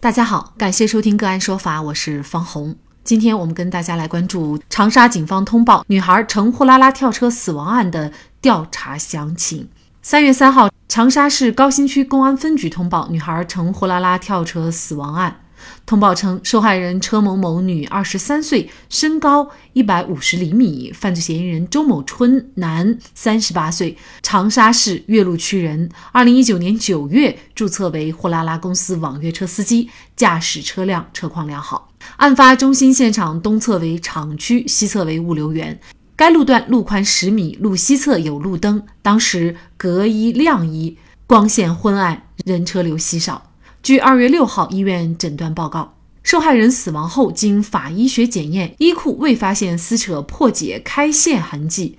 大家好，感谢收听个案说法，我是方红。今天我们跟大家来关注长沙警方通报女孩乘货拉拉跳车死亡案的调查详情。三月三号，长沙市高新区公安分局通报女孩乘货拉拉跳车死亡案。通报称，受害人车某某女，二十三岁，身高一百五十厘米，犯罪嫌疑人周某春男，三十八岁，长沙市岳麓区人，二零一九年九月注册为货拉拉公司网约车司机，驾驶车辆车况良好。案发中心现场东侧为厂区，西侧为物流园。该路段路宽十米，路西侧有路灯，当时隔一亮一，光线昏暗，人车流稀少。据二月六号医院诊断报告，受害人死亡后经法医学检验，衣裤未发现撕扯、破解、开线痕迹，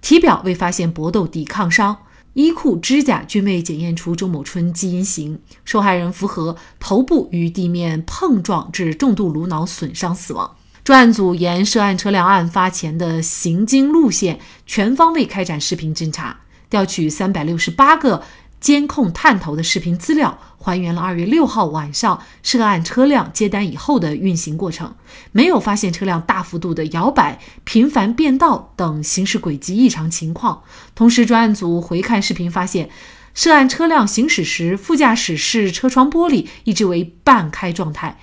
体表未发现搏斗抵抗伤，衣裤、指甲均未检验出周某春基因型。受害人符合头部与地面碰撞致重度颅脑损伤死亡。专案组沿涉案车辆案发前的行经路线，全方位开展视频侦查，调取三百六十八个。监控探头的视频资料还原了二月六号晚上涉案车辆接单以后的运行过程，没有发现车辆大幅度的摇摆、频繁变道等行驶轨迹异常情况。同时，专案组回看视频发现，涉案车辆行驶时，副驾驶室车窗玻璃一直为半开状态，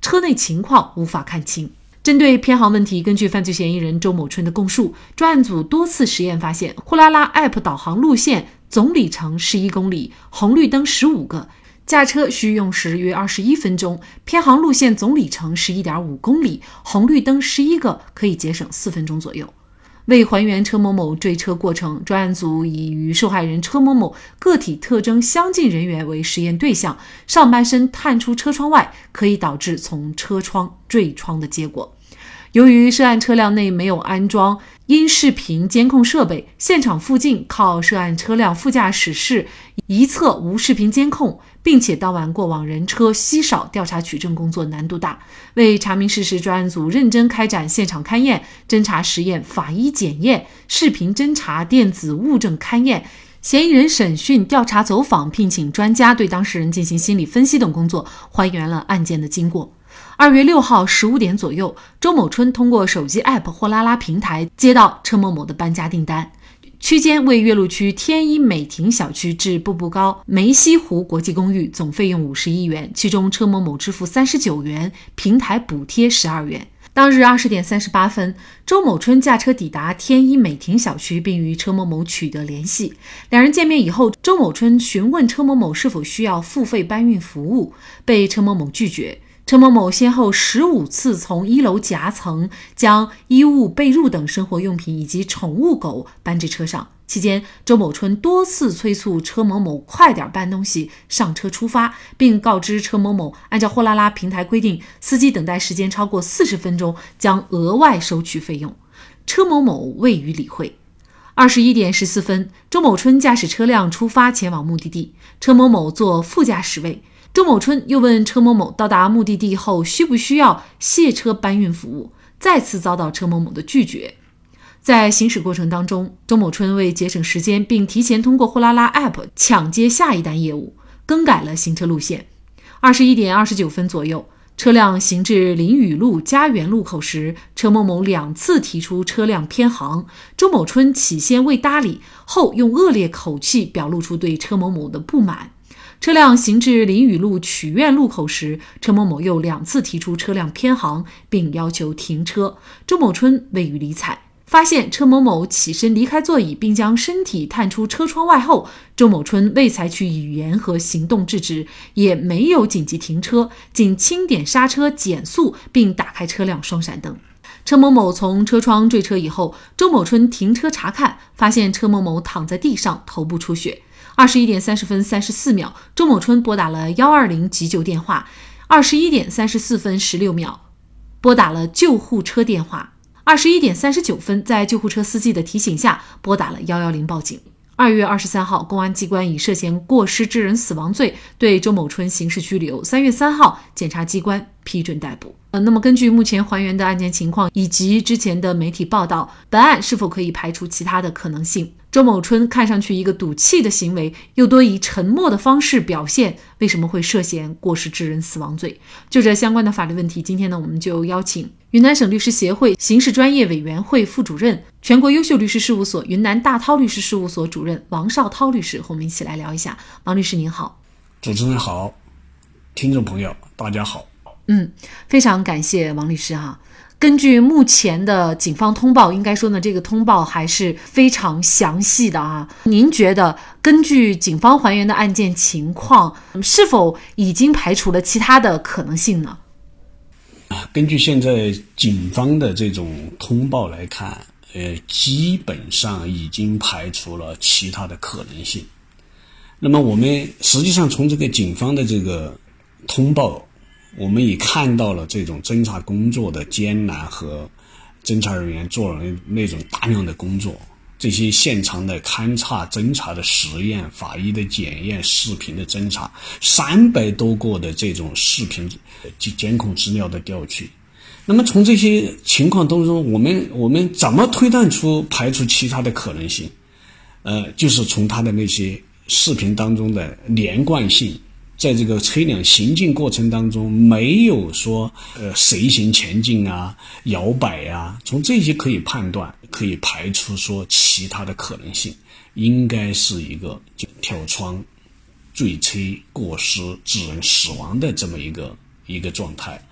车内情况无法看清。针对偏航问题，根据犯罪嫌疑人周某春的供述，专案组多次实验发现，呼啦啦 App 导航路线。总里程十一公里，红绿灯十五个，驾车需用时约二十一分钟。偏航路线总里程十一点五公里，红绿灯十一个，可以节省四分钟左右。为还原车某某坠车过程，专案组以与受害人车某某个体特征相近人员为实验对象，上半身探出车窗外，可以导致从车窗坠窗的结果。由于涉案车辆内没有安装音视频监控设备，现场附近靠涉案车辆副驾驶室一侧无视频监控，并且当晚过往人车稀少，调查取证工作难度大。为查明事实，专案组认真开展现场勘验、侦查实验、法医检验、视频侦查、电子物证勘验、嫌疑人审讯、调查走访、聘请专家对当事人进行心理分析等工作，还原了案件的经过。二月六号十五点左右，周某春通过手机 App 货拉拉平台接到车某某的搬家订单，区间为岳麓区天一美庭小区至步步高梅溪湖国际公寓，总费用五十一元，其中车某某支付三十九元，平台补贴十二元。当日二十点三十八分，周某春驾车抵达天一美庭小区，并与车某某取得联系。两人见面以后，周某春询问车某某是否需要付费搬运服务，被车某某拒绝。车某某先后十五次从一楼夹层将衣物、被褥等生活用品以及宠物狗搬至车上，期间周某春多次催促车某某快点搬东西上车出发，并告知车某某，按照货拉拉平台规定，司机等待时间超过四十分钟将额外收取费用。车某某未予理会。二十一点十四分，周某春驾驶车辆出发前往目的地，车某某坐副驾驶位。周某春又问车某某到达目的地后需不需要卸车搬运服务，再次遭到车某某的拒绝。在行驶过程当中，周某春为节省时间，并提前通过货拉拉 App 抢接下一单业务，更改了行车路线。二十一点二十九分左右，车辆行至林雨路家园路口时，车某某两次提出车辆偏航，周某春起先未搭理，后用恶劣口气表露出对车某某的不满。车辆行至林雨路曲苑路口时，车某某又两次提出车辆偏航，并要求停车。周某春未予理睬。发现车某某起身离开座椅，并将身体探出车窗外后，周某春未采取语言和行动制止，也没有紧急停车，仅轻点刹车减速，并打开车辆双闪灯。车某某从车窗坠车以后，周某春停车查看，发现车某某躺在地上，头部出血。二十一点三十分三十四秒，周某春拨打了幺二零急救电话。二十一点三十四分十六秒，拨打了救护车电话。二十一点三十九分，在救护车司机的提醒下，拨打了幺幺零报警。二月二十三号，公安机关以涉嫌过失致人死亡罪对周某春刑事拘留。三月三号，检察机关批准逮捕。呃，那么根据目前还原的案件情况以及之前的媒体报道，本案是否可以排除其他的可能性？周某春看上去一个赌气的行为，又多以沉默的方式表现，为什么会涉嫌过失致人死亡罪？就这相关的法律问题，今天呢，我们就邀请云南省律师协会刑事专业委员会副主任、全国优秀律师事务所云南大韬律师事务所主任王绍涛律师和我们一起来聊一下。王律师您好，主持人好，听众朋友大家好。嗯，非常感谢王律师哈。根据目前的警方通报，应该说呢，这个通报还是非常详细的啊。您觉得，根据警方还原的案件情况，是否已经排除了其他的可能性呢？啊根据现在警方的这种通报来看，呃，基本上已经排除了其他的可能性。那么，我们实际上从这个警方的这个通报。我们也看到了这种侦查工作的艰难和侦查人员做了那那种大量的工作，这些现场的勘查、侦查的实验、法医的检验、视频的侦查，三百多个的这种视频及监控资料的调取。那么从这些情况当中，我们我们怎么推断出排除其他的可能性？呃，就是从他的那些视频当中的连贯性。在这个车辆行进过程当中，没有说呃随行前进啊、摇摆啊，从这些可以判断，可以排除说其他的可能性，应该是一个就跳窗、坠车、过失致人死亡的这么一个一个状态。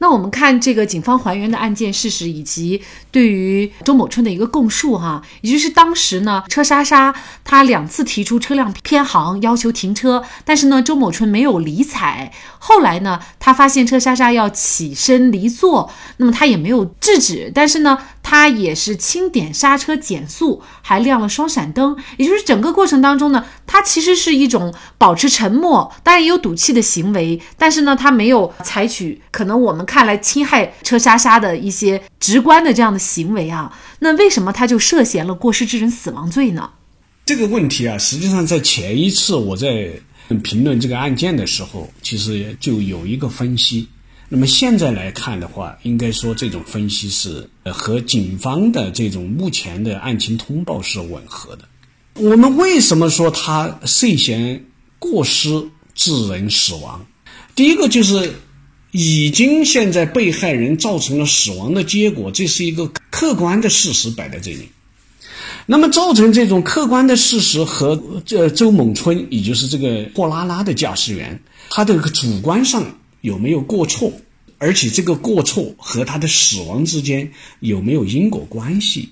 那我们看这个警方还原的案件事实，以及对于周某春的一个供述，哈，也就是当时呢，车莎莎她两次提出车辆偏航，要求停车，但是呢，周某春没有理睬。后来呢，他发现车莎莎要起身离座，那么他也没有制止，但是呢，他也是轻点刹车减速，还亮了双闪灯。也就是整个过程当中呢，他其实是一种保持沉默，当然也有赌气的行为，但是呢，他没有采取可能我们。看来侵害车莎莎的一些直观的这样的行为啊，那为什么他就涉嫌了过失致人死亡罪呢？这个问题啊，实际上在前一次我在评论这个案件的时候，其实就有一个分析。那么现在来看的话，应该说这种分析是和警方的这种目前的案情通报是吻合的。我们为什么说他涉嫌过失致人死亡？第一个就是。已经现在被害人造成了死亡的结果，这是一个客观的事实摆在这里。那么造成这种客观的事实和这周某春，也就是这个货拉拉的驾驶员，他的主观上有没有过错，而且这个过错和他的死亡之间有没有因果关系，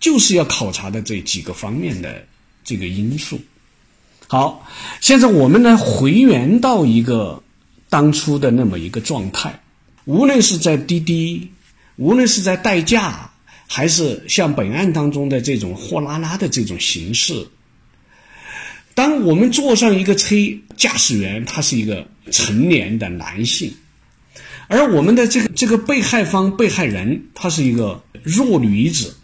就是要考察的这几个方面的这个因素。好，现在我们呢回原到一个。当初的那么一个状态，无论是在滴滴，无论是在代驾，还是像本案当中的这种货拉拉的这种形式，当我们坐上一个车，驾驶员他是一个成年的男性，而我们的这个这个被害方被害人他是一个弱女子，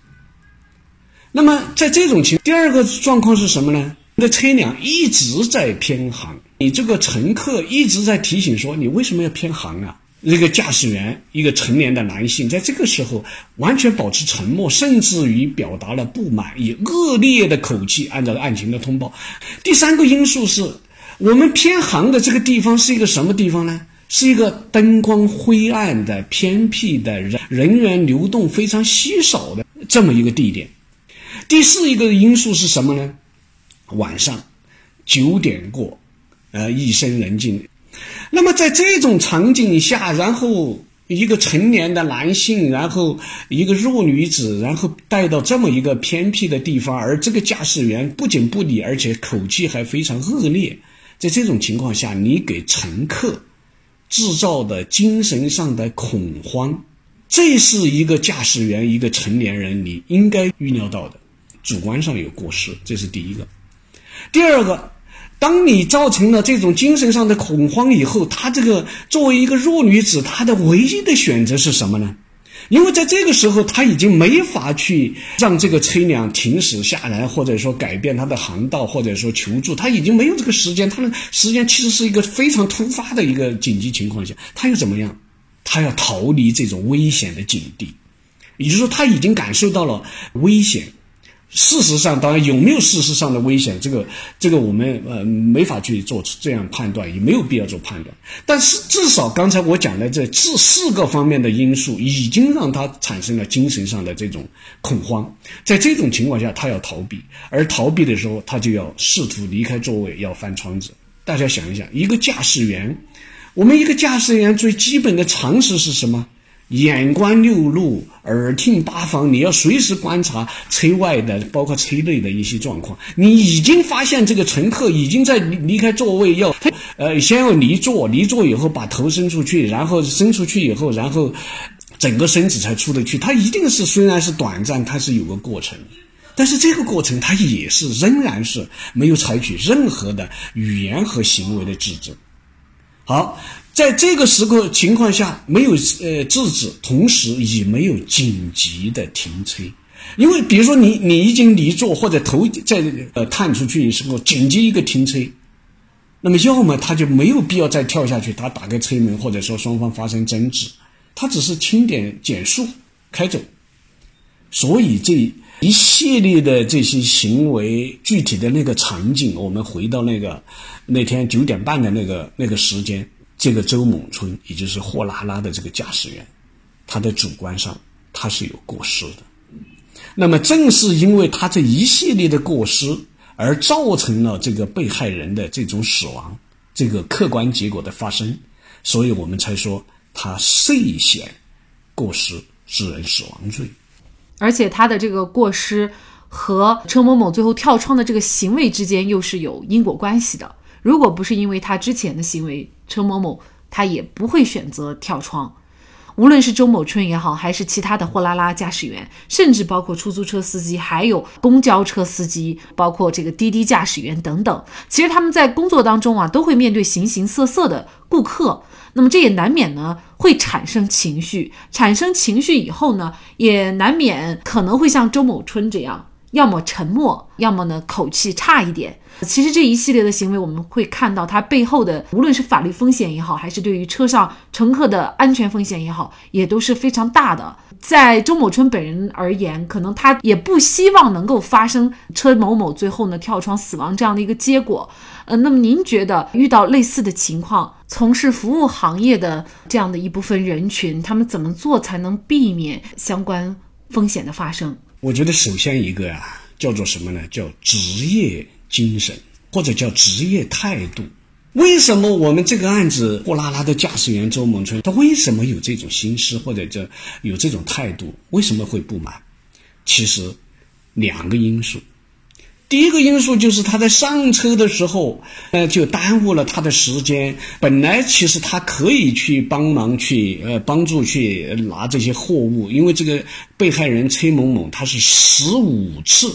那么在这种情，第二个状况是什么呢？的车辆一直在偏航，你这个乘客一直在提醒说：“你为什么要偏航啊？”那个驾驶员，一个成年的男性，在这个时候完全保持沉默，甚至于表达了不满，以恶劣的口气按照案情的通报。第三个因素是我们偏航的这个地方是一个什么地方呢？是一个灯光灰暗的、偏僻的、人人员流动非常稀少的这么一个地点。第四一个因素是什么呢？晚上九点过，呃，夜深人静。那么在这种场景下，然后一个成年的男性，然后一个弱女子，然后带到这么一个偏僻的地方，而这个驾驶员不仅不理，而且口气还非常恶劣。在这种情况下，你给乘客制造的精神上的恐慌，这是一个驾驶员，一个成年人，你应该预料到的，主观上有过失，这是第一个。第二个，当你造成了这种精神上的恐慌以后，她这个作为一个弱女子，她的唯一的选择是什么呢？因为在这个时候，她已经没法去让这个车辆停驶下来，或者说改变它的航道，或者说求助，她已经没有这个时间。她的时间其实是一个非常突发的一个紧急情况下，她又怎么样？她要逃离这种危险的境地，也就是说，她已经感受到了危险。事实上，当然有没有事实上的危险，这个这个我们呃没法去做出这样判断，也没有必要做判断。但是至少刚才我讲的这这四个方面的因素，已经让他产生了精神上的这种恐慌。在这种情况下，他要逃避，而逃避的时候，他就要试图离开座位，要翻窗子。大家想一想，一个驾驶员，我们一个驾驶员最基本的常识是什么？眼观六路，耳听八方，你要随时观察车外的，包括车内的一些状况。你已经发现这个乘客已经在离离开座位，要呃，先要离座，离座以后把头伸出去，然后伸出去以后，然后整个身子才出得去。它一定是虽然是短暂，它是有个过程，但是这个过程它也是仍然是没有采取任何的语言和行为的制止。好。在这个时刻情况下，没有呃制止，同时也没有紧急的停车，因为比如说你你已经离座或者头在呃探出去的时候，紧急一个停车，那么要么他就没有必要再跳下去，他打开车门或者说双方发生争执，他只是轻点减速开走。所以这一系列的这些行为，具体的那个场景，我们回到那个那天九点半的那个那个时间。这个周猛春，也就是货拉拉的这个驾驶员，他的主观上他是有过失的。那么正是因为他这一系列的过失，而造成了这个被害人的这种死亡，这个客观结果的发生，所以我们才说他涉嫌过失致人死亡罪。而且他的这个过失和陈某某最后跳窗的这个行为之间又是有因果关系的。如果不是因为他之前的行为，车某某他也不会选择跳窗。无论是周某春也好，还是其他的货拉拉驾驶员，甚至包括出租车司机，还有公交车司机，包括这个滴滴驾驶员等等，其实他们在工作当中啊，都会面对形形色色的顾客。那么这也难免呢会产生情绪，产生情绪以后呢，也难免可能会像周某春这样。要么沉默，要么呢口气差一点。其实这一系列的行为，我们会看到它背后的，无论是法律风险也好，还是对于车上乘客的安全风险也好，也都是非常大的。在周某春本人而言，可能他也不希望能够发生车某某最后呢跳窗死亡这样的一个结果。呃，那么您觉得遇到类似的情况，从事服务行业的这样的一部分人群，他们怎么做才能避免相关风险的发生？我觉得首先一个呀，叫做什么呢？叫职业精神，或者叫职业态度。为什么我们这个案子货拉拉的驾驶员周梦春，他为什么有这种心思，或者叫有这种态度？为什么会不满？其实两个因素。第一个因素就是他在上车的时候，呃，就耽误了他的时间。本来其实他可以去帮忙去，呃，帮助去拿这些货物，因为这个被害人崔某某他是十五次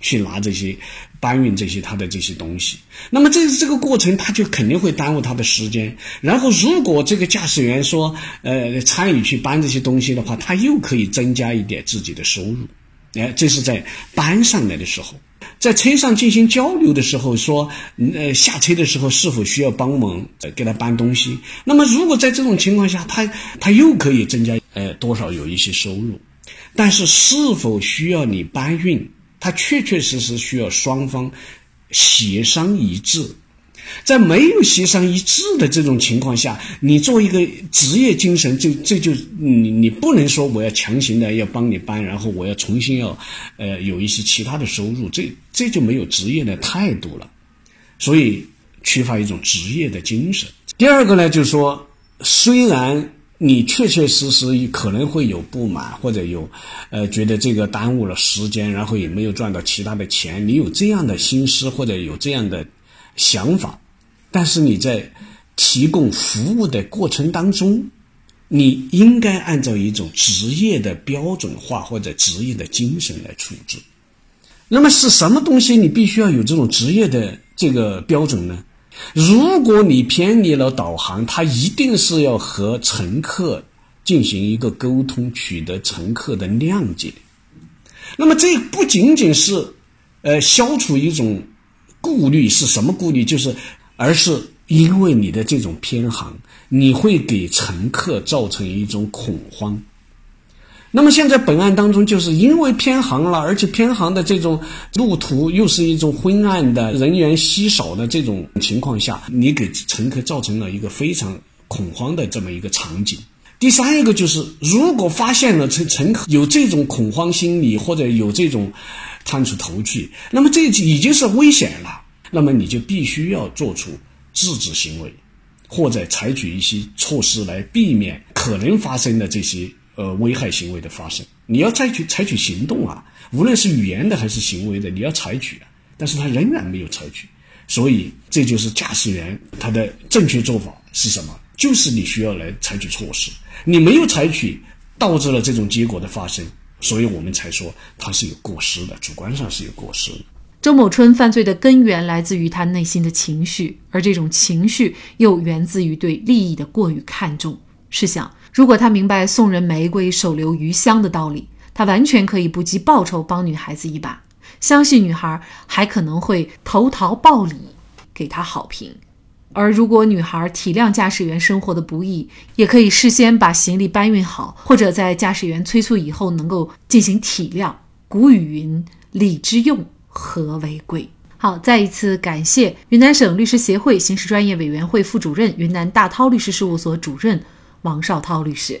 去拿这些搬运这些他的这些东西。那么这这个过程他就肯定会耽误他的时间。然后如果这个驾驶员说，呃，参与去搬这些东西的话，他又可以增加一点自己的收入。哎，这是在搬上来的时候。在车上进行交流的时候，说，呃，下车的时候是否需要帮忙给他搬东西？那么，如果在这种情况下，他他又可以增加，呃，多少有一些收入。但是，是否需要你搬运？他确确实实需要双方协商一致。在没有协商一致的这种情况下，你做一个职业精神，就这就你你不能说我要强行的要帮你搬，然后我要重新要，呃，有一些其他的收入，这这就没有职业的态度了，所以缺乏一种职业的精神。第二个呢，就是说，虽然你确确实实可能会有不满，或者有，呃，觉得这个耽误了时间，然后也没有赚到其他的钱，你有这样的心思或者有这样的想法。但是你在提供服务的过程当中，你应该按照一种职业的标准化或者职业的精神来处置。那么是什么东西？你必须要有这种职业的这个标准呢？如果你偏离了导航，它一定是要和乘客进行一个沟通，取得乘客的谅解。那么这不仅仅是，呃，消除一种顾虑，是什么顾虑？就是。而是因为你的这种偏航，你会给乘客造成一种恐慌。那么现在本案当中，就是因为偏航了，而且偏航的这种路途又是一种昏暗的、人员稀少的这种情况下，你给乘客造成了一个非常恐慌的这么一个场景。第三一个就是，如果发现了乘乘客有这种恐慌心理或者有这种探出头去，那么这已经是危险了，那么你就必须要做出制止行为，或者采取一些措施来避免可能发生的这些。呃，危害行为的发生，你要采取采取行动啊，无论是语言的还是行为的，你要采取啊。但是他仍然没有采取，所以这就是驾驶员他的正确做法是什么？就是你需要来采取措施，你没有采取，导致了这种结果的发生，所以我们才说他是有过失的，主观上是有过失的。周某春犯罪的根源来自于他内心的情绪，而这种情绪又源自于对利益的过于看重。试想。如果他明白送人玫瑰，手留余香的道理，他完全可以不计报酬帮女孩子一把。相信女孩还可能会投桃报李，给他好评。而如果女孩体谅驾驶员生活的不易，也可以事先把行李搬运好，或者在驾驶员催促以后能够进行体谅。古语云：“礼之用，和为贵。”好，再一次感谢云南省律师协会刑事专业委员会副主任、云南大韬律师事务所主任。王绍涛律师，